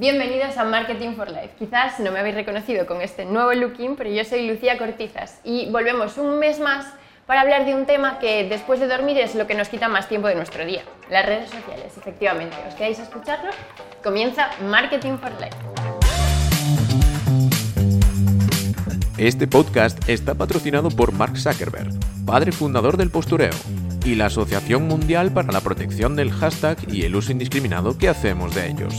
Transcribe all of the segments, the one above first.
Bienvenidos a Marketing for Life. Quizás no me habéis reconocido con este nuevo looking, pero yo soy Lucía Cortizas y volvemos un mes más para hablar de un tema que después de dormir es lo que nos quita más tiempo de nuestro día, las redes sociales, efectivamente. ¿Os quedáis a escucharlo? Comienza Marketing for Life. Este podcast está patrocinado por Mark Zuckerberg, padre fundador del postureo, y la Asociación Mundial para la Protección del Hashtag y el uso indiscriminado que hacemos de ellos.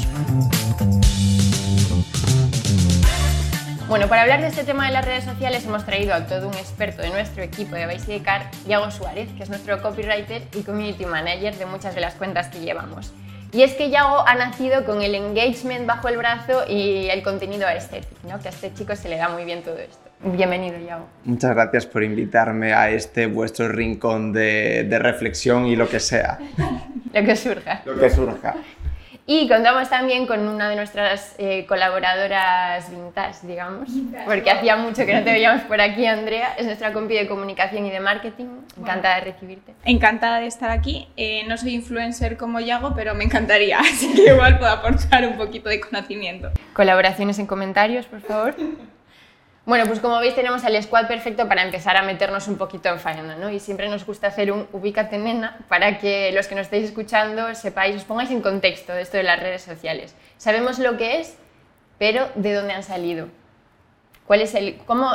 Bueno, para hablar de este tema de las redes sociales hemos traído a todo un experto de nuestro equipo de Car, Iago Suárez, que es nuestro copywriter y community manager de muchas de las cuentas que llevamos. Y es que Yago ha nacido con el engagement bajo el brazo y el contenido estético, ¿no? que a este chico se le da muy bien todo esto. Bienvenido, Yago. Muchas gracias por invitarme a este vuestro rincón de, de reflexión y lo que sea. lo que surja. Lo que surja. Y contamos también con una de nuestras eh, colaboradoras vintage, digamos, porque hacía mucho que no te veíamos por aquí, Andrea. Es nuestra compi de comunicación y de marketing. Encantada de recibirte. Encantada de estar aquí. Eh, no soy influencer como Yago, pero me encantaría, así que igual puedo aportar un poquito de conocimiento. Colaboraciones en comentarios, por favor. Bueno, pues como veis tenemos al squad perfecto para empezar a meternos un poquito en faena, ¿no? Y siempre nos gusta hacer un ubícate nena para que los que nos estáis escuchando sepáis, os pongáis en contexto de esto de las redes sociales. Sabemos lo que es, pero ¿de dónde han salido? ¿Cuál es el, cómo,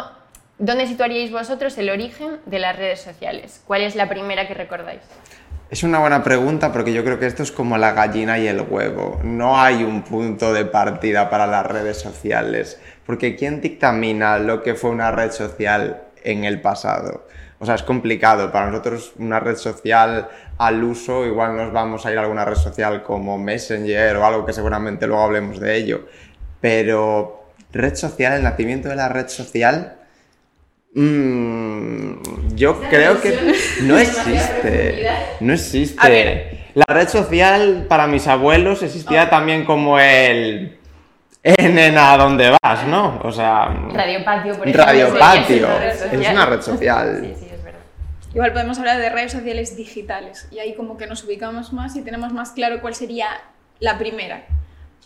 ¿Dónde situaríais vosotros el origen de las redes sociales? ¿Cuál es la primera que recordáis? Es una buena pregunta porque yo creo que esto es como la gallina y el huevo. No hay un punto de partida para las redes sociales. Porque ¿quién dictamina lo que fue una red social en el pasado? O sea, es complicado. Para nosotros una red social al uso, igual nos vamos a ir a alguna red social como Messenger o algo que seguramente luego hablemos de ello. Pero red social, el nacimiento de la red social, mmm, yo creo que no existe. No existe. La red social para mis abuelos existía también como el en a dónde vas, ¿no? O sea. Radio Patio, por ejemplo. Radio Patio. Es una red social. Sí, sí, es verdad. Igual podemos hablar de redes sociales digitales y ahí como que nos ubicamos más y tenemos más claro cuál sería la primera.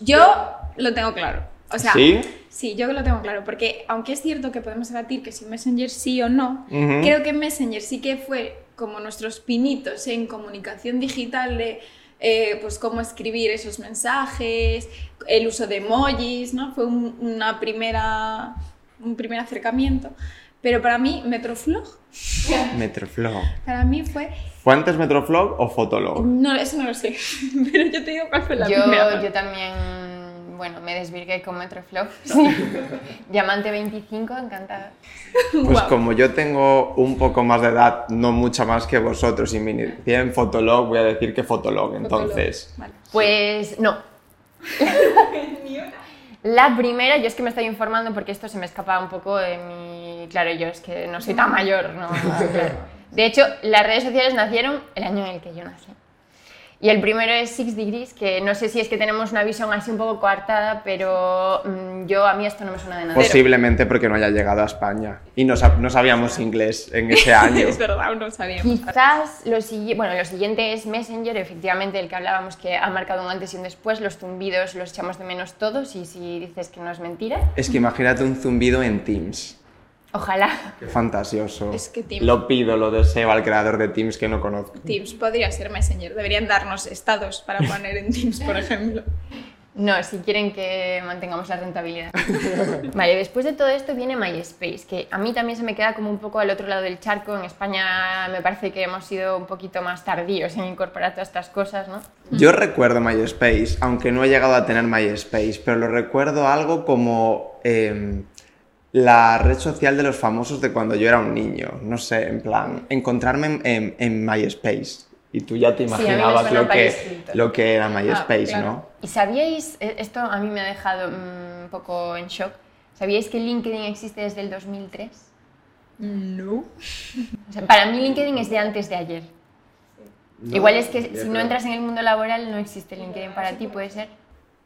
Yo lo tengo claro. O sea, ¿Sí? sí, yo lo tengo claro, porque aunque es cierto que podemos debatir que si Messenger sí o no, creo que Messenger sí que fue como nuestros pinitos en comunicación digital de eh, pues cómo escribir esos mensajes, el uso de emojis, ¿no? Fue un, una primera, un primer acercamiento. Pero para mí, Metroflog. Metroflog. Para mí fue. ¿Fue antes Metroflog o Fotolog? No, eso no lo sé. Pero yo te digo cuál fue la yo, primera. Yo también, bueno, me desvirgué con Metroflog. Sí. Diamante 25, encantada. Pues como yo tengo un poco más de edad, no mucha más que vosotros, y me inicié en Fotolog, voy a decir que Fotolog, entonces. Vale. Pues no. La primera, yo es que me estoy informando porque esto se me escapa un poco de mi... Claro, yo es que no soy tan mayor, ¿no? Claro. De hecho, las redes sociales nacieron el año en el que yo nací. Y el primero es Six Degrees, que no sé si es que tenemos una visión así un poco coartada, pero mm, yo a mí esto no me suena de nada. Posiblemente porque no haya llegado a España. Y no, sab- no sabíamos inglés en ese año. Es verdad, no sabíamos. Quizás lo, bueno, lo siguiente es Messenger, efectivamente, el que hablábamos que ha marcado un antes y un después. Los zumbidos los echamos de menos todos y si dices que no es mentira, Es que imagínate un zumbido en Teams. Ojalá. Qué fantasioso. Es que Teams- Lo pido, lo deseo al creador de Teams que no conozco. Teams podría ser Messenger. Deberían darnos estados para poner en Teams, por ejemplo. No, si quieren que mantengamos la rentabilidad. vale, después de todo esto viene MySpace, que a mí también se me queda como un poco al otro lado del charco. En España me parece que hemos sido un poquito más tardíos en incorporar todas estas cosas, ¿no? Yo recuerdo MySpace, aunque no he llegado a tener MySpace, pero lo recuerdo algo como em, la red social de los famosos de cuando yo era un niño. No sé, en plan, encontrarme en, en- en MySpace. Y tú ya te imaginabas lo, que, lo que era MySpace, claro. ¿no? ¿Y sabíais, eh, esto a mí me ha dejado mm, un poco en shock, ¿sabíais que LinkedIn existe desde el 2003? No. O sea, para mí LinkedIn es de antes de ayer. Igual es que si no entras en el mundo laboral no existe LinkedIn para ti, puede ser.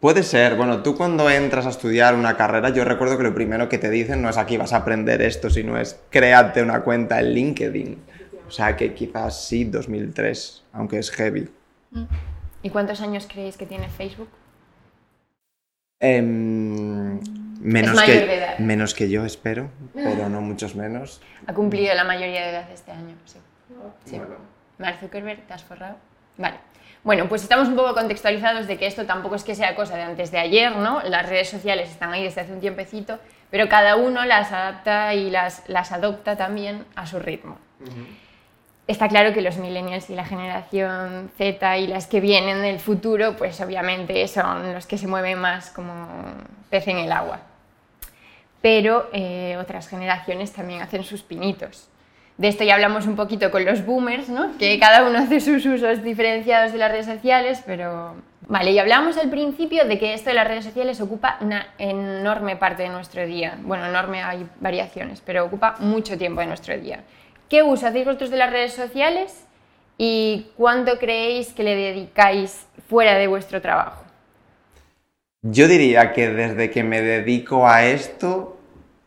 Puede ser, bueno, tú cuando entras a estudiar una carrera, yo recuerdo que lo primero que te dicen no es aquí vas a aprender esto, sino es créate una cuenta en LinkedIn. O sea que quizás sí, 2003, aunque es heavy. ¿Y cuántos años creéis que tiene Facebook? Em, menos, que, de edad. menos que yo, espero, pero no muchos menos. Ha cumplido la mayoría de edad este año, sí. sí. Mark Zuckerberg, ¿te has forrado? Vale. Bueno, pues estamos un poco contextualizados de que esto tampoco es que sea cosa de antes de ayer, ¿no? Las redes sociales están ahí desde hace un tiempecito, pero cada uno las adapta y las, las adopta también a su ritmo. Está claro que los millennials y la generación Z y las que vienen del futuro, pues obviamente son los que se mueven más como pez en el agua. Pero eh, otras generaciones también hacen sus pinitos. De esto ya hablamos un poquito con los boomers, ¿no? que cada uno hace sus usos diferenciados de las redes sociales, pero... Vale, y hablamos al principio de que esto de las redes sociales ocupa una enorme parte de nuestro día. Bueno, enorme hay variaciones, pero ocupa mucho tiempo de nuestro día. ¿Qué uso hacéis vosotros de las redes sociales y cuánto creéis que le dedicáis fuera de vuestro trabajo? Yo diría que desde que me dedico a esto,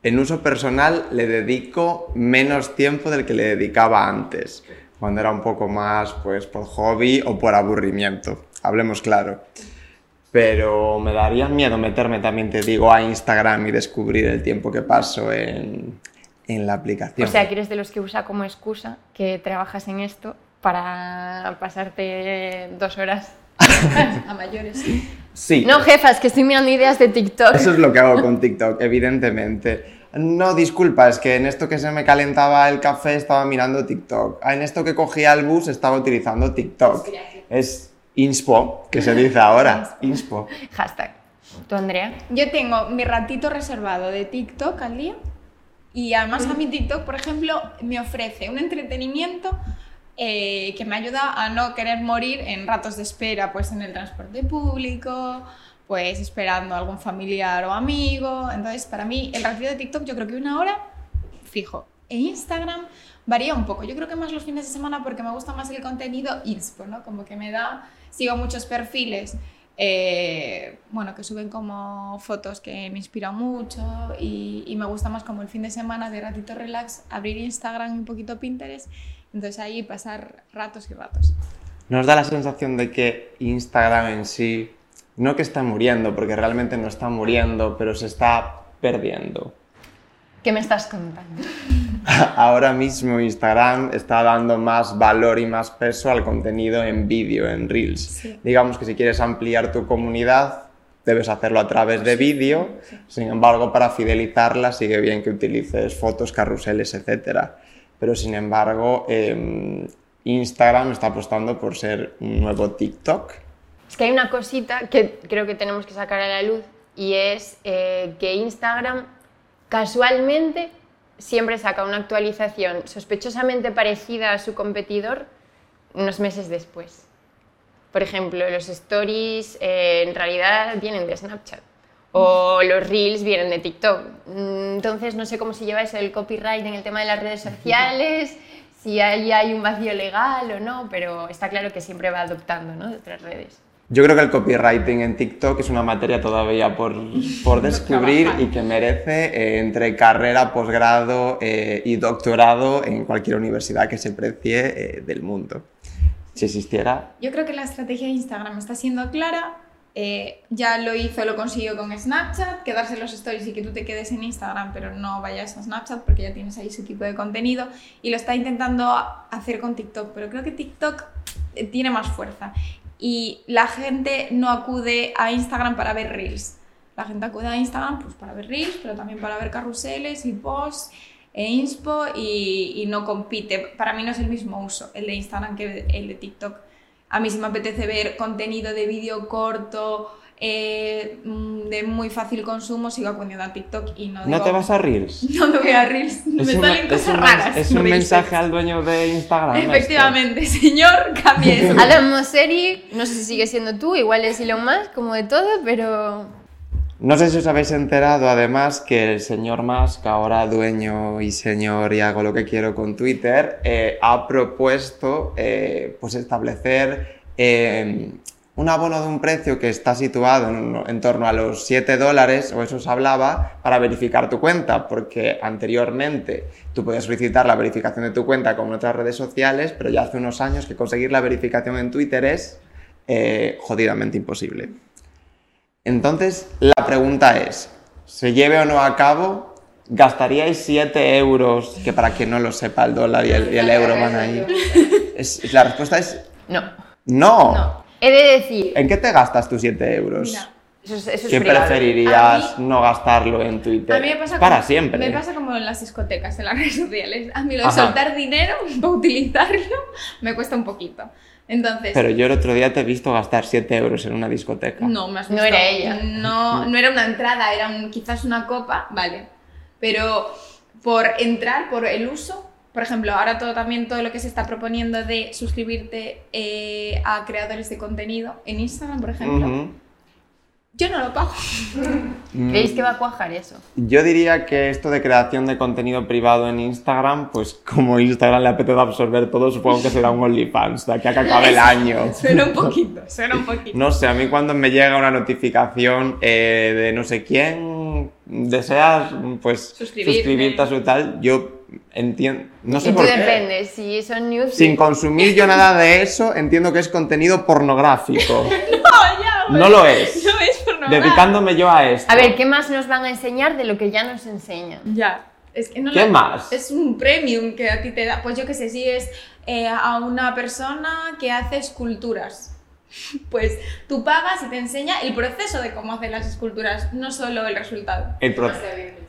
en uso personal le dedico menos tiempo del que le dedicaba antes, cuando era un poco más pues por hobby o por aburrimiento, hablemos claro. Pero me daría miedo meterme también, te digo, a Instagram y descubrir el tiempo que paso en, en la aplicación. O sea, que eres de los que usa como excusa que trabajas en esto para pasarte dos horas. A mayores. sí. No, jefas, que estoy mirando ideas de TikTok. Eso es lo que hago con TikTok, evidentemente. No, disculpa, es que en esto que se me calentaba el café estaba mirando TikTok. Ah, En esto que cogía el bus estaba utilizando TikTok. Es inspo, que se dice ahora. Inspo. Hashtag. ¿Tú, Andrea? Yo tengo mi ratito reservado de TikTok al día y además a mi TikTok, por ejemplo, me ofrece un entretenimiento eh, que me ayuda a no querer morir en ratos de espera, pues en el transporte público, pues esperando a algún familiar o amigo. Entonces, para mí, el ratito de TikTok yo creo que una hora fijo. E Instagram varía un poco. Yo creo que más los fines de semana porque me gusta más el contenido inspo, ¿no? Como que me da... Sigo muchos perfiles eh, bueno, que suben como fotos que me inspiran mucho y, y, me gusta más como el fin de semana de ratito relax, abrir Instagram y un poquito Pinterest, entonces ahí pasar ratos y ratos. Nos da la sensación de que Instagram en sí, no que está muriendo, porque realmente no está muriendo, pero se está perdiendo. ¿Qué me estás contando? Ahora mismo Instagram está dando más valor y más peso al contenido en vídeo, en Reels. Sí. Digamos que si quieres ampliar tu comunidad, debes hacerlo a través de vídeo. Sin embargo, para fidelizarla sigue bien que utilices fotos, carruseles, etc. Pero sin embargo, eh, Instagram está apostando por ser un nuevo TikTok. Es que hay una cosita que creo que tenemos que sacar a la luz y es eh, que Instagram casualmente siempre saca una actualización sospechosamente parecida a su competidor unos meses después. Por ejemplo, los stories eh, en realidad vienen de Snapchat o los reels vienen de TikTok. Mm, Entonces no sé cómo se lleva eso del copyright en el tema de las redes sociales, si ahí hay un vacío legal o no, pero está claro que siempre va adoptando ¿no? de otras redes. Yo creo que el copywriting en TikTok es una materia todavía por, por descubrir y que merece eh, entre carrera, posgrado eh, y doctorado en cualquier universidad que se precie eh, del mundo. Si existiera. Yo creo que la estrategia de Instagram está siendo clara. Eh, ya lo hizo, lo consiguió con Snapchat, quedarse los stories y que tú te quedes en Instagram, pero no vayas a Snapchat porque ya tienes ahí ese tipo de contenido. Y lo está intentando hacer con TikTok, pero creo que TikTok eh, tiene más fuerza. Y la gente no acude a Instagram para ver reels. La gente acude a Instagram pues, para ver reels, pero también para ver carruseles y posts e inspo y no compite. Para mí no es el mismo uso el de Instagram que el de TikTok. A mí sí me apetece ver contenido de vídeo corto, eh, mm, de muy fácil consumo, sigo acudiendo a TikTok y no ¿No digo- te vas a Reels? No me voy a Reels, me un- salen es cosas un, raras. Es un Reels. mensaje al dueño de Instagram. esto. Efectivamente, señor, cambie eso. Adam Mosseri, no sé si sigue siendo tú, igual es Elon Musk, como de todo, pero No sé si os habéis enterado además que el señor Musk, ahora dueño y señor y hago lo que quiero con Twitter, eh, ha propuesto eh, pues establecer eh, un abono de un precio que está situado en, torno a los 7 dólares, o eso se hablaba, para verificar tu cuenta, porque anteriormente tú podías solicitar la verificación de tu cuenta como en otras redes sociales, pero ya hace unos años que conseguir la verificación en Twitter es jodidamente imposible. Entonces, la pregunta es, ¿se lleve o no a cabo? ¿Gastaríais 7 euros, que para quien no lo sepa, el dólar y el, y el euro van ahí? Es- la respuesta es No. no. No. He de decir, ¿En qué te gastas tus 7 euros? Mira, eso es, eso es ¿Qué privado. preferirías mí- no gastarlo en Twitter? A mí me pasa Para como, siempre. Me pasa como en las discotecas, en las redes sociales. A mí lo de Ajá. soltar dinero para utilizarlo me cuesta un poquito. Entonces, Pero yo el otro día te he visto gastar 7 euros en una discoteca. no, más No era ella. No, no era una entrada, era un- quizás una copa, vale. Pero por entrar, por el uso, por ejemplo, ahora todo también todo lo que se está proponiendo de suscribirte eh, a creadores de contenido en Instagram, por ejemplo, Ujú. Yo no lo pago. ¿Creéis que va a cuajar eso? Yo diría que esto de creación de contenido privado en Instagram, pues como Instagram le apetece absorber todo, supongo que será un OnlyFans de aquí a que acabe el año. Suena un poquito, suena un poquito. No sé, a mí cuando me llega una notificación eh, de no sé quién, deseas pues suscribirte a su tal, yo entiendo, no sé y tú por qué. depende, si son news... Sin consumir yo nada de eso, entiendo que es contenido pornográfico. No, ya, No lo es. No. Dedicándome yo a esto. A ver, ¿qué más nos van a enseñar de lo que ya nos enseñan? Ya. Es que no ¿Qué más? Es un premium que a ti te da. Pues yo qué sé, si es eh, a una persona que hace esculturas. Pues tú pagas y te enseña el proceso de cómo hacer las esculturas, no solo el resultado. El pro-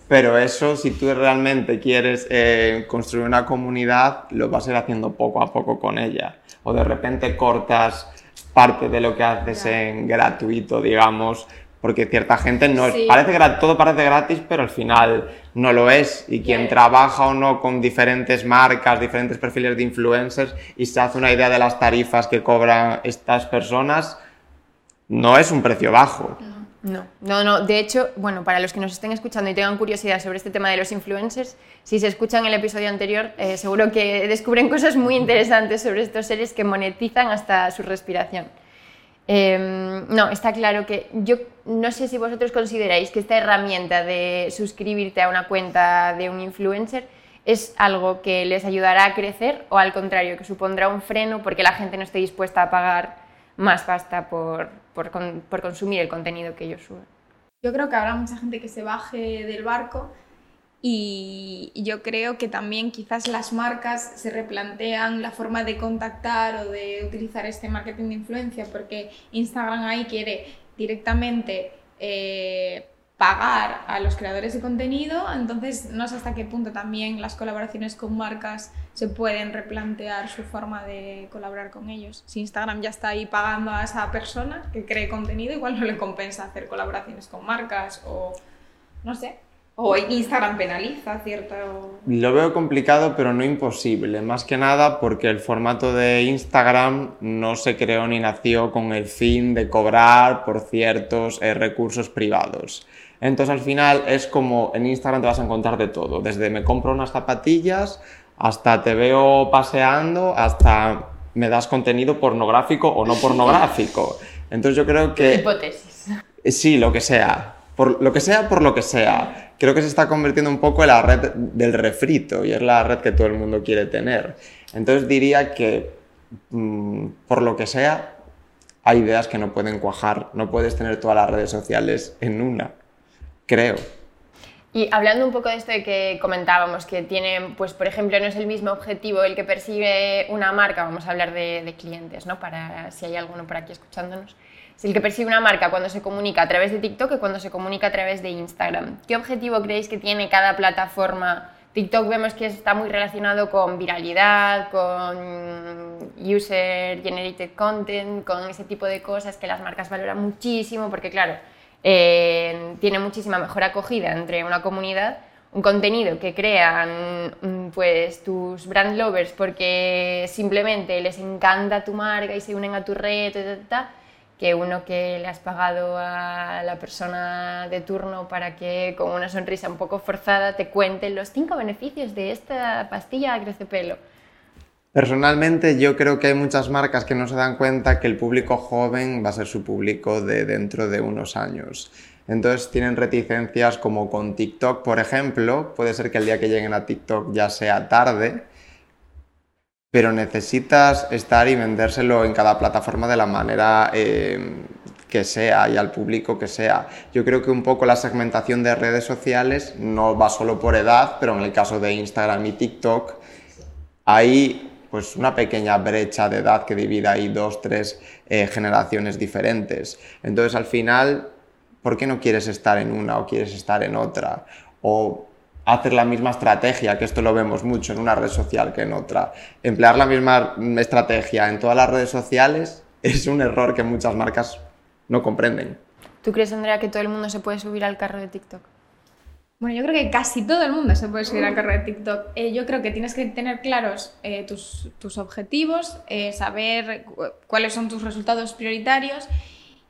Pero eso, si tú realmente quieres eh, construir una comunidad, lo vas a ir haciendo poco a poco con ella. O de repente cortas parte de lo que haces en gratuito, digamos, porque cierta gente no Sí. parece todo parece gratis, pero al final no lo es. Y quien Ya. trabaja o no con diferentes marcas, diferentes perfiles de influencers y se hace una idea de las tarifas que cobran estas personas, no es un precio bajo. No, no, no. De hecho, bueno, para los que nos estén escuchando y tengan curiosidad sobre este tema de los influencers, si se escuchan el episodio anterior, eh, seguro que descubren cosas muy interesantes sobre estos seres que monetizan hasta su respiración. Eh, no, está claro que yo no sé si vosotros consideráis que esta herramienta de suscribirte a una cuenta de un influencer es algo que les ayudará a crecer o al contrario, que supondrá un freno porque la gente no esté dispuesta a pagar más pasta por, por, con- por consumir el contenido que ellos suben. Yo creo que habrá mucha gente que se baje del barco y yo creo que también quizás las marcas se replantean la forma de contactar o de utilizar este marketing de influencia porque Instagram ahí quiere directamente eh, pagar a los creadores de contenido, entonces no sé hasta qué punto también las colaboraciones con marcas se pueden replantear su forma de colaborar con ellos. Si Instagram ya está ahí pagando a esa persona que cree contenido, igual no le compensa hacer colaboraciones con marcas o no sé. O Instagram penaliza cierto... Lo veo complicado, pero no imposible. Más que nada porque el formato de Instagram no se creó ni nació con el fin de cobrar por ciertos eh, recursos privados. Entonces al final es como en Instagram te vas a encontrar de todo. Desde me compro unas zapatillas hasta te veo paseando, hasta me das contenido pornográfico o no pornográfico. Entonces yo creo que... Hipótesis. Sí, lo que sea. Por lo que sea, por lo que sea. Creo que se está convirtiendo un poco en la red del refrito y es la red que todo el mundo quiere tener. Entonces diría que, mm, por lo que sea, hay ideas que no pueden cuajar. No puedes tener todas las redes sociales en una. Creo. Y hablando un poco de esto de que comentábamos, que tiene, pues por ejemplo, no es el mismo objetivo el que persigue una marca, vamos a hablar de, de clientes, ¿no? Para si hay alguno por aquí escuchándonos. Es el que persigue una marca cuando se comunica a través de TikTok y cuando se comunica a través de Instagram. ¿Qué objetivo creéis que tiene cada plataforma? TikTok vemos que está muy relacionado con viralidad, con user generated content, con ese tipo de cosas que las marcas valoran muchísimo porque claro, eh, tiene muchísima mejor acogida entre una comunidad, un contenido que crean mm, pues tus brand lovers porque simplemente les encanta tu marca y se unen a tu red, ta, ta, ta, que uno que le has pagado a la persona de turno para que con una sonrisa un poco forzada te cuente los cinco beneficios de esta pastilla crece pelo. Personalmente yo creo que hay muchas marcas que no se dan cuenta que el público joven va a ser su público de dentro de unos años. Entonces tienen reticencias como con TikTok, por ejemplo. Puede ser que el día que lleguen a TikTok ya sea tarde, pero necesitas estar y vendérselo en cada plataforma de la manera eh, que sea y al público que sea. Yo creo que un poco la segmentación de redes sociales no va solo por edad, pero en el caso de Instagram y TikTok hay pues una pequeña brecha de edad que divide ahí dos, tres eh, generaciones diferentes. Entonces al final, ¿por qué no quieres estar en una o quieres estar en otra? Hacer la misma estrategia, que esto lo vemos mucho en una red social que en otra. Emplear la misma estrategia en todas las redes sociales es un error que muchas marcas no comprenden. ¿Tú crees, Andrea, que todo el mundo se puede subir al carro de TikTok? Bueno, yo creo que casi todo el mundo se puede subir al carro de TikTok. Eh, yo creo que tienes que tener claros eh, tus, tus, objetivos, eh, saber cuáles son tus resultados prioritarios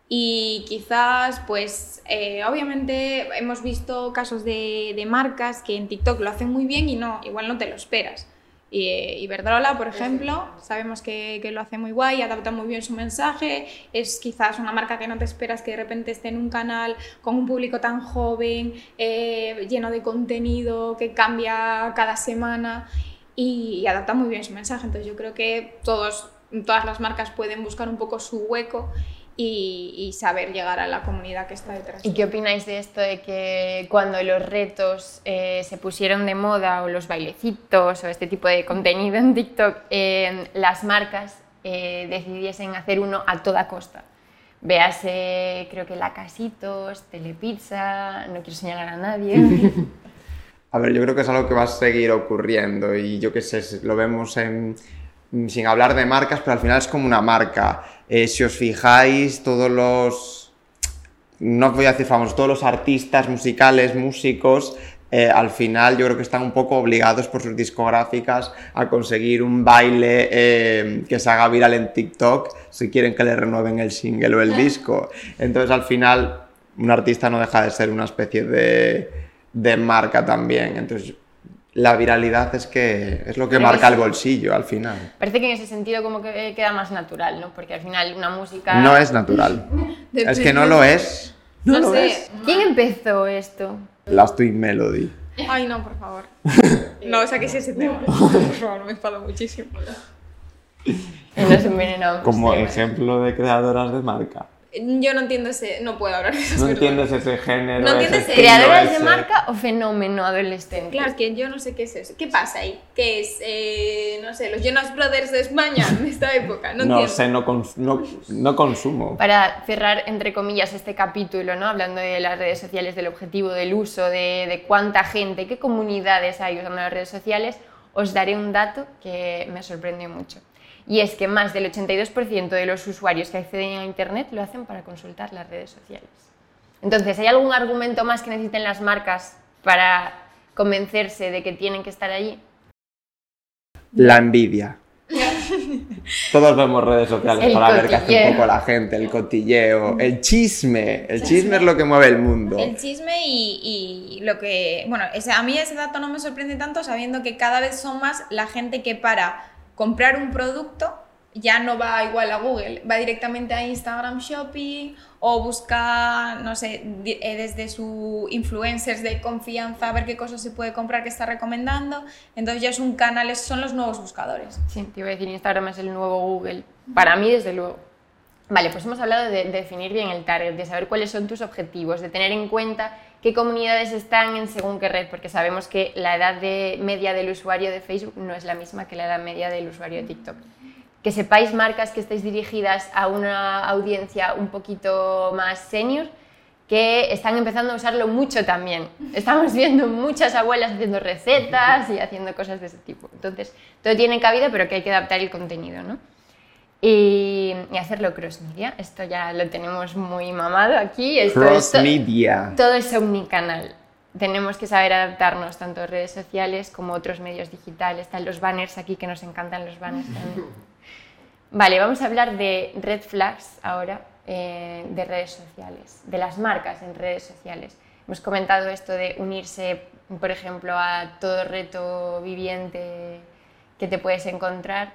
y quizás, pues, obviamente hemos visto casos de, de marcas que en TikTok lo hacen muy bien y no, igual no te lo esperas. Y, Iberdrola, por ejemplo, sabemos que, que, lo hace muy guay, adapta muy bien su mensaje, es quizás una marca que no te esperas que de repente esté en un canal con un público tan joven, eh, lleno de contenido, que cambia cada semana y, y, adapta muy bien su mensaje. Entonces yo creo que todos, todas las marcas pueden buscar un poco su hueco y, saber llegar a la comunidad que está detrás. ¿Y qué opináis de esto de que cuando los retos eh, se pusieron de moda o los bailecitos o este tipo de contenido en TikTok, eh, las marcas eh, decidiesen hacer uno a toda costa? Véase, creo que La Casitos, Telepizza, no quiero señalar a nadie. A ver, yo creo que es algo que va a seguir ocurriendo y yo qué sé, lo vemos en, sin hablar de marcas, pero al final es como una marca eh, si os fijáis, todos los, no voy a decir famosos, todos los artistas musicales, músicos, eh, al final yo creo que están un poco obligados por sus discográficas a conseguir un baile eh, que se haga viral en TikTok si quieren que le renueven el single o el disco. Entonces al final un artista no deja de ser una especie de, de marca también. Entonces la viralidad es que es lo que marca el bolsillo al final. Parece que en ese sentido como que queda más natural, ¿no? Porque al final una música... No es natural. es que no lo es. No, sé. ¿Quién empezó esto? Last Twin Melody. Ay, no, por favor. No, o sea, que ese tema. Por favor, me enfado muchísimo. Y nos envenenamos. Como ejemplo de creadoras de marca. Yo no entiendo ese. No puedo hablar de eso. No entiendes ese género. No entiendes ese ¿Creadoras de marca o fenómeno adolescente? Claro, es que yo no sé qué es eso. ¿Qué pasa ahí? ¿Qué es? Eh, no sé, los Jonas Brothers de España de esta época. No, no sé, no, no, no, consumo. Para cerrar, entre comillas, este capítulo, ¿no? Hablando de las redes sociales, del objetivo, del uso, de, de cuánta gente, qué comunidades hay usando las redes sociales, os daré un dato que me sorprendió mucho y es que más del 82% de los usuarios que acceden a Internet lo hacen para consultar las redes sociales. Entonces, ¿hay algún argumento más que necesiten las marcas para convencerse de que tienen que estar allí? La envidia. Todos vemos redes sociales para ver qué hace un poco la gente, el cotilleo, el chisme. El chisme es lo que mueve el mundo. El chisme y, lo que. Bueno, a mí ese dato no me sorprende tanto sabiendo que cada vez son más la gente que para comprar un producto ya no va igual a Google, va directamente a Instagram Shopping o busca, no sé, eh, desde su influencers de confianza a ver qué cosas se puede comprar que está recomendando. Entonces ya es un canal, son los nuevos buscadores. Sí, te iba a decir, Instagram es el nuevo Google. Para mí, desde luego. Vale, pues hemos hablado de, de definir bien el target, de saber cuáles son tus objetivos, de tener en cuenta qué comunidades están en según qué red, porque sabemos que la edad de media del usuario de Facebook no es la misma que la edad media del usuario de TikTok. Que sepáis marcas que estéis dirigidas a una audiencia un poquito más senior, que están empezando a usarlo mucho también. Estamos viendo muchas abuelas haciendo recetas y haciendo cosas de ese tipo. Entonces, todo tiene cabida, pero que hay que adaptar el contenido, ¿no? Y, hacerlo cross media. Esto ya lo tenemos muy mamado aquí. Esto, cross media. Todo es omnicanal. Tenemos que saber adaptarnos tanto a redes sociales como a otros medios digitales. Están los banners aquí, que nos encantan los banners también. Vale, vamos a hablar de red flags ahora, eh, de redes sociales, de las marcas en redes sociales. Hemos comentado esto de unirse, por ejemplo, a todo reto viviente que te puedes encontrar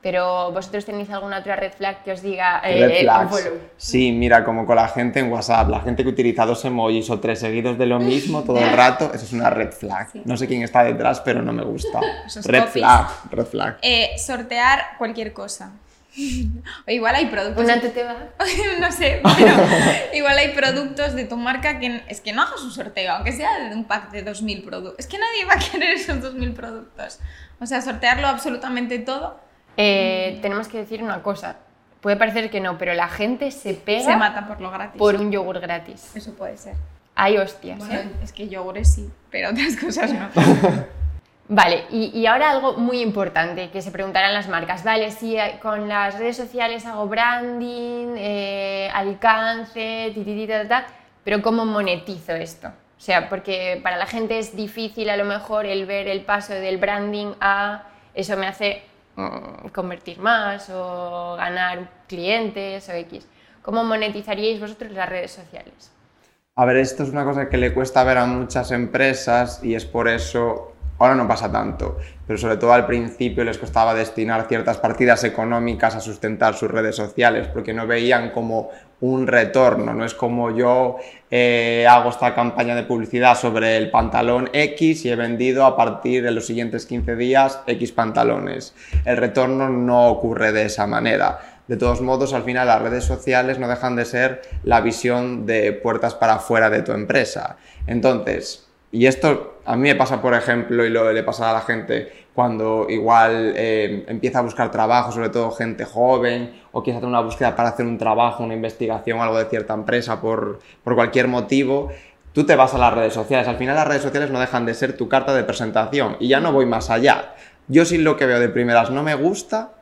pero vosotros tenéis alguna otra red flag que os diga eh, red flags. Sí, mira, como con la gente en WhatsApp, la gente que utiliza dos emojis o tres seguidos de lo mismo todo el rato, eso es una red flag. No sé quién está detrás, pero no me gusta. red flag, red flag. Eh, sortear cualquier cosa. O igual hay productos. ¿Una teteba? no sé, pero igual hay productos de tu marca que es que no hagas un sorteo, aunque sea de un pack de 2.000 productos. Es que nadie va a querer esos 2.000 productos. O sea, sortearlo absolutamente todo. Eh, tenemos que decir una cosa. Puede parecer que no, pero la gente se pega Se mata por lo gratis. por un yogur gratis. Eso puede ser. Hay hostias, Bueno, ¿eh? es que yogures sí, pero otras cosas no. Vale, y, y ahora algo muy importante que se preguntarán las marcas. Vale, sí, eh, con las redes sociales hago branding, eh, alcance, ti, ti, ti, ta, ta, ta, pero ¿cómo monetizo esto? O sea, porque para la gente es difícil a lo mejor el ver el paso del branding a eso me hace convertir más o ganar clientes o X. ¿Cómo monetizaríais vosotros las redes sociales? A ver, esto es una cosa que le cuesta ver a muchas empresas y es por eso, ahora no pasa tanto, pero sobre todo al principio les costaba destinar ciertas partidas económicas a sustentar sus redes sociales porque no veían como un retorno, no es como yo eh, hago esta campaña de publicidad sobre el pantalón X y he vendido a partir de los siguientes 15 días X pantalones. El retorno no ocurre de esa manera. De todos modos, al final las redes sociales no dejan de ser la visión de puertas para afuera de tu empresa. Entonces, y esto a mí me pasa, por ejemplo, y lo le pasa a la gente cuando igual eh, empieza a buscar trabajo, sobre todo gente joven, o quiere hacer una búsqueda para hacer un trabajo, una investigación, algo de cierta empresa por, por cualquier motivo, tú te vas a las redes sociales. Al final las redes sociales no dejan de ser tu carta de presentación. Y ya no voy más allá. Yo sí lo que veo de primeras no me gusta,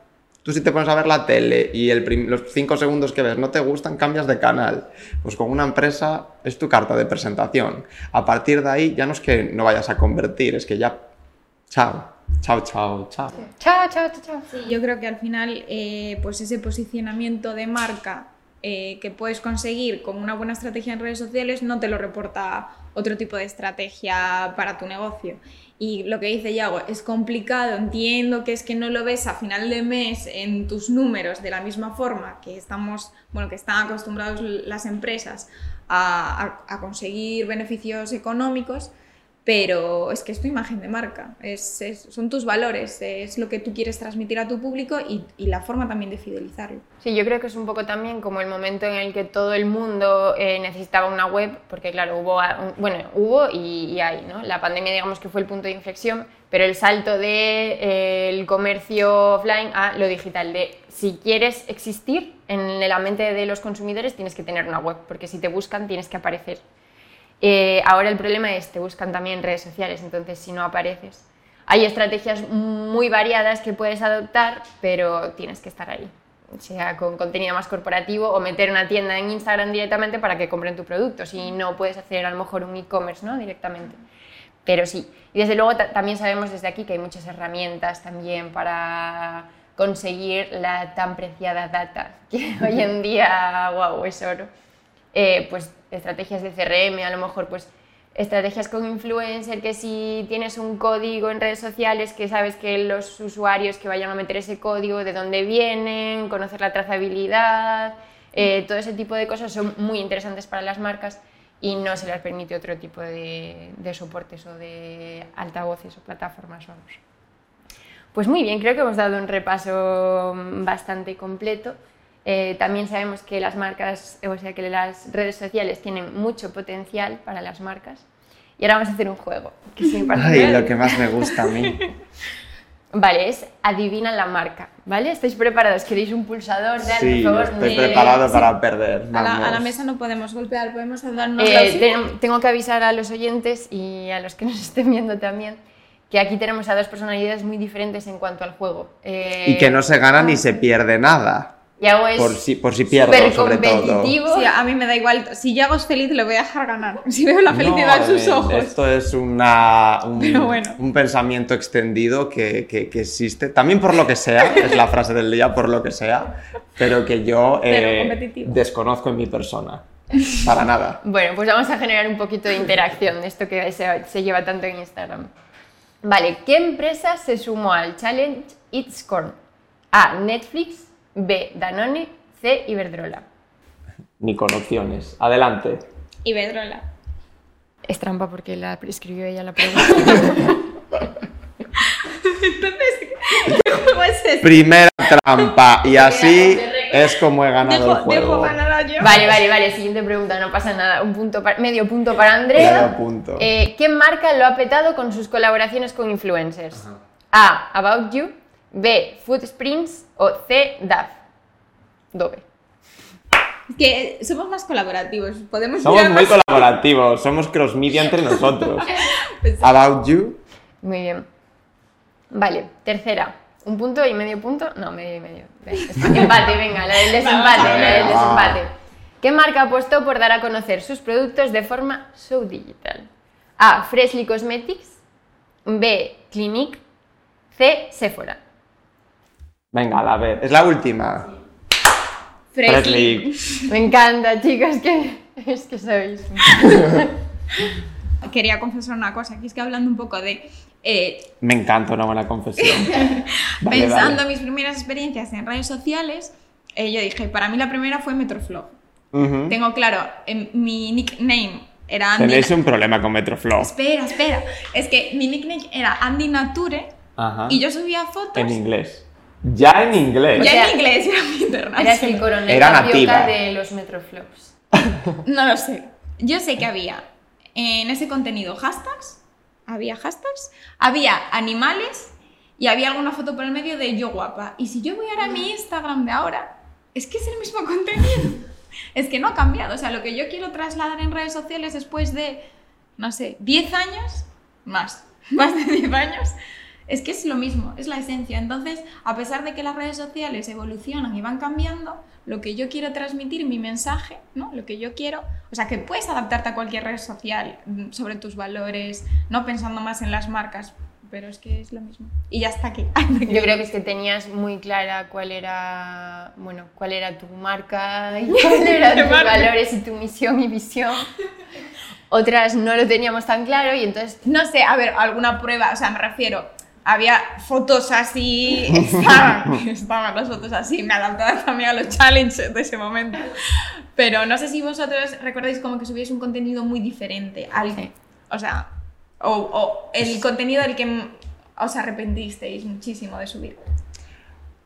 Tú si te pones a ver la tele y el los cinco segundos que ves no te gustan, cambias de canal. Pues con una empresa es tu carta de presentación. A partir de ahí ya no es que no vayas a convertir, es que ya... Chao, chao, chao, chao. Chao, chao, chao, chao. Sí, yo creo que al final, eh, pues ese posicionamiento de marca eh, que puedes conseguir con una buena estrategia en redes sociales no te lo reporta otro tipo de estrategia para tu negocio. Y lo que dice Yago, es complicado, entiendo que es que no lo ves a final de mes en tus números de la misma forma que estamos, bueno, que están acostumbrados las empresas a, a- a conseguir beneficios económicos, pero es que es tu imagen de marca, es, es- son tus valores, es lo que tú quieres transmitir a tu público y, y la forma también de fidelizarlo. Sí, yo creo que es un poco también como el momento en el que todo el mundo eh, necesitaba una web, porque claro, hubo, a- un- bueno, hubo y, y hay, ¿no? La pandemia digamos que fue el punto de inflexión, pero el salto del de, eh, comercio offline a lo digital, de si quieres existir en la mente de los consumidores tienes que tener una web, porque si te buscan tienes que aparecer. Eh, ahora el problema es, te buscan también redes sociales, entonces si no apareces. Hay estrategias muy variadas que puedes adoptar, pero tienes que estar ahí. Sea, con contenido más corporativo o meter una tienda en Instagram directamente para que compren tu producto. Si no puedes hacer a lo mejor un e-commerce ¿no? directamente. Pero sí. Y desde luego ta- también sabemos desde aquí que hay muchas herramientas también para conseguir la tan preciada data que hoy en día, wow, es oro eh, pues estrategias de CRM, a lo mejor pues estrategias con influencer, que si tienes un código en redes sociales que sabes que los usuarios que vayan a meter ese código, de dónde vienen, conocer la trazabilidad, eh, todo ese tipo de cosas son muy interesantes para las marcas y no se les permite otro tipo de, de soportes o de altavoces o plataformas, vamos. Pues muy bien, creo que hemos dado un repaso bastante completo. Eh, también sabemos que las marcas, o sea, que las redes sociales tienen mucho potencial para las marcas. Y ahora vamos a hacer un juego. Que es Ay, lo que más me gusta a mí. Vale, es adivina la marca, ¿vale? ¿Estáis preparados? ¿Queréis un pulsador? Dale, Sí, por favor. estoy Eh, preparado sí. para perder. A la, a la vamos. mesa no podemos golpear, podemos dar un Eh, ten- tengo que avisar a los oyentes y a los que nos estén viendo también que aquí tenemos a dos personalidades muy diferentes en cuanto al juego. Eh, Y que no se gana ni se pierde nada. Yago es Por si, por si pierdo, súper sobre todo. competitivo. Sí, a mí me da igual. Si Yago es feliz, le voy a dejar ganar. Si veo la felicidad No, en sus eh, ojos. Esto es una, un, Pero bueno. un pensamiento extendido que, que- que existe. También por lo que sea, es la frase del día, por lo que sea, pero que yo Pero eh, desconozco en mi persona. Para nada. Bueno, pues vamos a generar un poquito de interacción de esto que se, se lleva tanto en Instagram. Vale, ¿qué empresa se sumó al challenge It's Corn? A. Netflix, B. Danone, C. Iberdrola. Ni con opciones. Adelante. Y Bedrola. Es trampa porque la escribió ella la pregunta. ¿Qué juego es ese? Primera trampa y así es como he ganado el juego. dejo ganar a yo. Vale, vale, vale. Siguiente pregunta, no pasa nada. Un punto pa- medio punto para Andrea. Medio punto. Eh, ¿Qué marca lo ha petado con sus colaboraciones con influencers? A. About You. B. Foodsprints. O C. DAF. Dove. Que somos más colaborativos. Podemos Somos muy más- colaborativos, somos cross media entre nosotros. Pues- About You, Muy bien. Vale, tercera. ¿Un punto y medio punto? No, medio y medio. Empate, venga, la del desempate, la del desempate. ¿Qué marca apostó por dar a conocer sus productos de forma so digital? A. Freshly Cosmetics. B. Clinique. C. Sephora. Venga, a ver, es la última. Freshly. Freshly. Me encanta, chicos, que es que sabéis. Quería confesar una cosa, que es que hablando un poco de... eh, Me encanta una buena confesión. Vale, pensando en mis primeras experiencias en redes sociales, eh, yo dije, para mí la primera fue Metroflow. Tengo claro, mi nickname era Andy... Tenéis un problema con Metroflow. Espera, espera. Es que mi nickname era Andy Nature Ajá. y yo subía fotos... En inglés. Ya en inglés. Ya O sea, en inglés era mi Eras el internacional. coronel Era nativa. de los Metroflops. No lo sé. Yo sé que había en ese contenido hashtags, había hashtags, había animales y había alguna foto por el medio de yo guapa. Y si yo voy ahora a mi Instagram de ahora, es que es el mismo contenido. Es que no ha cambiado. O sea, lo que yo quiero trasladar en redes sociales después de, no sé, 10 años, más, más de 10 años, es que es lo mismo, es la esencia. Entonces, a pesar de que las redes sociales evolucionan y van cambiando, lo que yo quiero transmitir, mi mensaje, ¿no? Lo que yo quiero, o sea, que puedes adaptarte a cualquier red social mm, sobre tus valores, no pensando más en las marcas, pero es que es lo mismo. Y ya está aquí. Yo creo que es que tenías muy clara cuál era, bueno, cuál era tu marca y cuáles eran tus marca? valores y tu misión y visión. Otras no lo teníamos tan claro y entonces No sé, a ver, alguna prueba, o sea, me refiero, había fotos así, estaban, estaban las fotos así, me adaptaba también a los challenges de ese momento. Pero no sé si vosotros recordáis como que subíais un contenido muy diferente al Sí. o sea, o, o el contenido del que os arrepentisteis muchísimo de subir.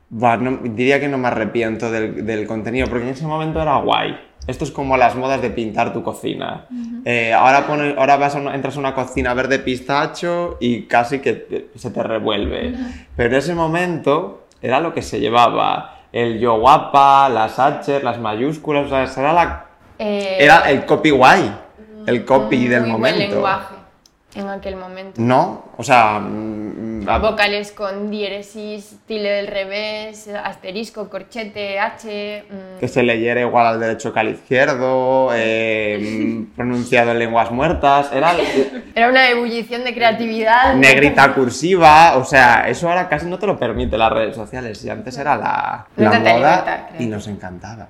Buah, no- diría que no me arrepiento del, del contenido, porque en ese momento era guay. Esto es como las modas de pintar tu cocina. Eh, ahora pone- ahora vas a una- entras a una cocina verde pistacho y casi que te- se te revuelve. Pero en ese momento era lo que se llevaba. El yo guapa, las H, las mayúsculas, o sea, era, la, eh, era el copy guay, el copy del momento. buen lenguaje en aquel momento. No, o sea, mm, a- Vocales con diéresis, tilde del revés, asterisco, corchete, H. mm, que se leyera igual al derecho que al izquierdo, eh, mm, pronunciado en lenguas muertas, era Era una ebullición de creatividad. negrita cursiva, o sea, eso ahora casi no te lo permite las redes sociales y antes era la, No la moda y nos encantaba.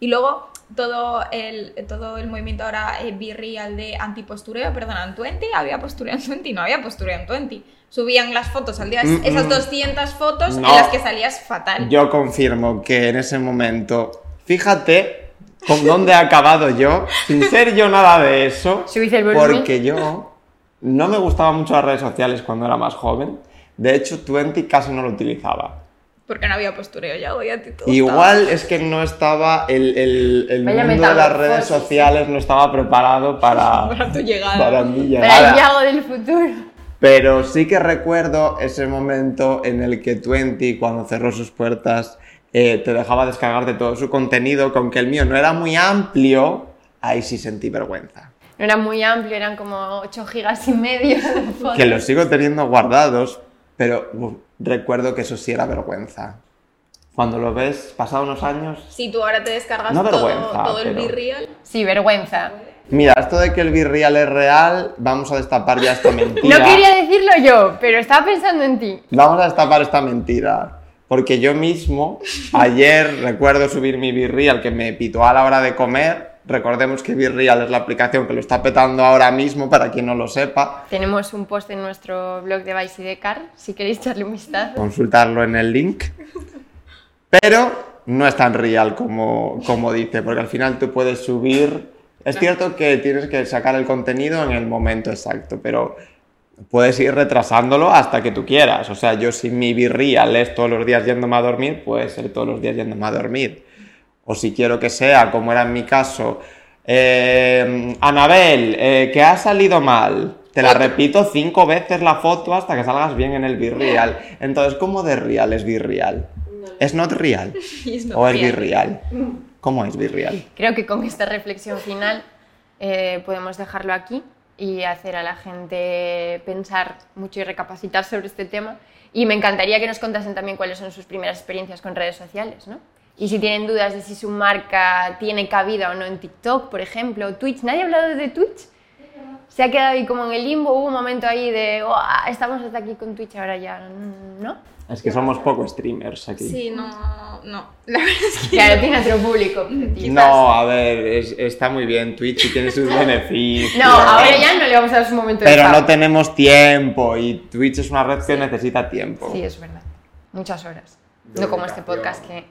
Y luego todo el, todo el movimiento ahora eh, virreal de antipostureo, perdón, en 20, había postureo en 20, no había postureo en 20. Subían las fotos al día, Mm, esas mm. 200 fotos No. en las que salías fatal. Yo confirmo que en ese momento, fíjate con dónde he acabado yo, sin ser yo nada de eso, porque yo no me gustaban mucho las redes sociales cuando era más joven. De hecho, Twenty casi no lo utilizaba. Porque no había postureo ya, hoy a ti todo Igual es que no estaba el, el, el mundo de las redes sociales no estaba preparado para, Para tu llegada. para mi Para el. Yago del futuro. Pero sí que recuerdo ese momento en el que Twenty, cuando cerró sus puertas, eh, te dejaba descargar de todo su contenido, que aunque el mío no era muy amplio, ahí sí sentí vergüenza. No era muy amplio, eran como 8 gigas y medio. Que los sigo teniendo guardados, pero uf, recuerdo que eso sí era vergüenza. Cuando lo ves, pasado unos años, Si tú ahora te descargas No todo, vergüenza, todo el pero- virreal, Sí, vergüenza. Mira, esto de que el Virreal es real, vamos a destapar ya esta mentira. No quería decirlo yo, pero estaba pensando en ti. Vamos a destapar esta mentira. Porque yo mismo, ayer recuerdo subir mi Virreal que me pitó a la hora de comer. Recordemos que Virreal es la aplicación que lo está petando ahora mismo, para quien no lo sepa. Tenemos un post en nuestro blog de Vice y de Car, si queréis echarle un vistazo. Consultarlo en el link. Pero no es tan real como, como dice, porque al final tú puedes subir. Es cierto que tienes que sacar el contenido en el momento exacto, pero puedes ir retrasándolo hasta que tú quieras. O sea, yo si mi birria es todos los días yéndome a dormir, puede ser todos los días yéndome a dormir. O si quiero que sea, como era en mi caso, eh, Anabel, eh, que ha salido mal. Te la repito cinco veces la foto hasta que salgas bien en el birreal. Entonces, ¿cómo de real es birreal? ¿Es not real? ¿O es birreal? ¿Cómo es birreal? Creo que con esta reflexión final eh, podemos dejarlo aquí y hacer a la gente pensar mucho y recapacitar sobre este tema. Y me encantaría que nos contasen también cuáles son sus primeras experiencias con redes sociales, ¿no? Y si tienen dudas de si su marca tiene cabida o no en TikTok, por ejemplo, o Twitch. ¿Nadie ha hablado de Twitch? Se ha quedado ahí como en el limbo, hubo un momento ahí de, estamos hasta aquí con Twitch, ahora ya, ¿no? Es que somos pocos streamers aquí. Sí, no, no. La verdad es que Claro, tiene otro público. No, a ver, es- está muy bien Twitch y tiene sus beneficios. No, ahora ya no le vamos a dar su momento de Pero fama. no tenemos tiempo y Twitch es una red que necesita tiempo. Sí, es verdad. Muchas horas. No como este podcast que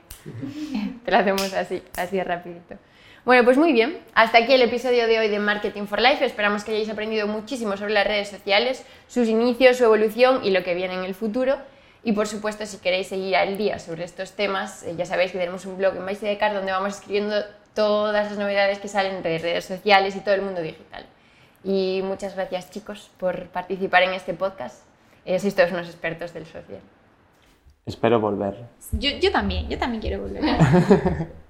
te lo hacemos así, así rapidito. Bueno, pues muy bien. Hasta aquí el episodio de hoy de Marketing for Life. Esperamos que hayáis aprendido muchísimo sobre las redes sociales, sus inicios, su evolución y lo que viene en el futuro. Y por supuesto, si queréis seguir al día sobre estos temas, eh, ya sabéis que tenemos un blog en Vice de Car donde vamos escribiendo todas las novedades que salen de redes sociales y todo el mundo digital. Y muchas gracias chicos por participar en este podcast. Eh, sois todos unos expertos del social. Espero volver. Yo, yo también, yo también quiero volver.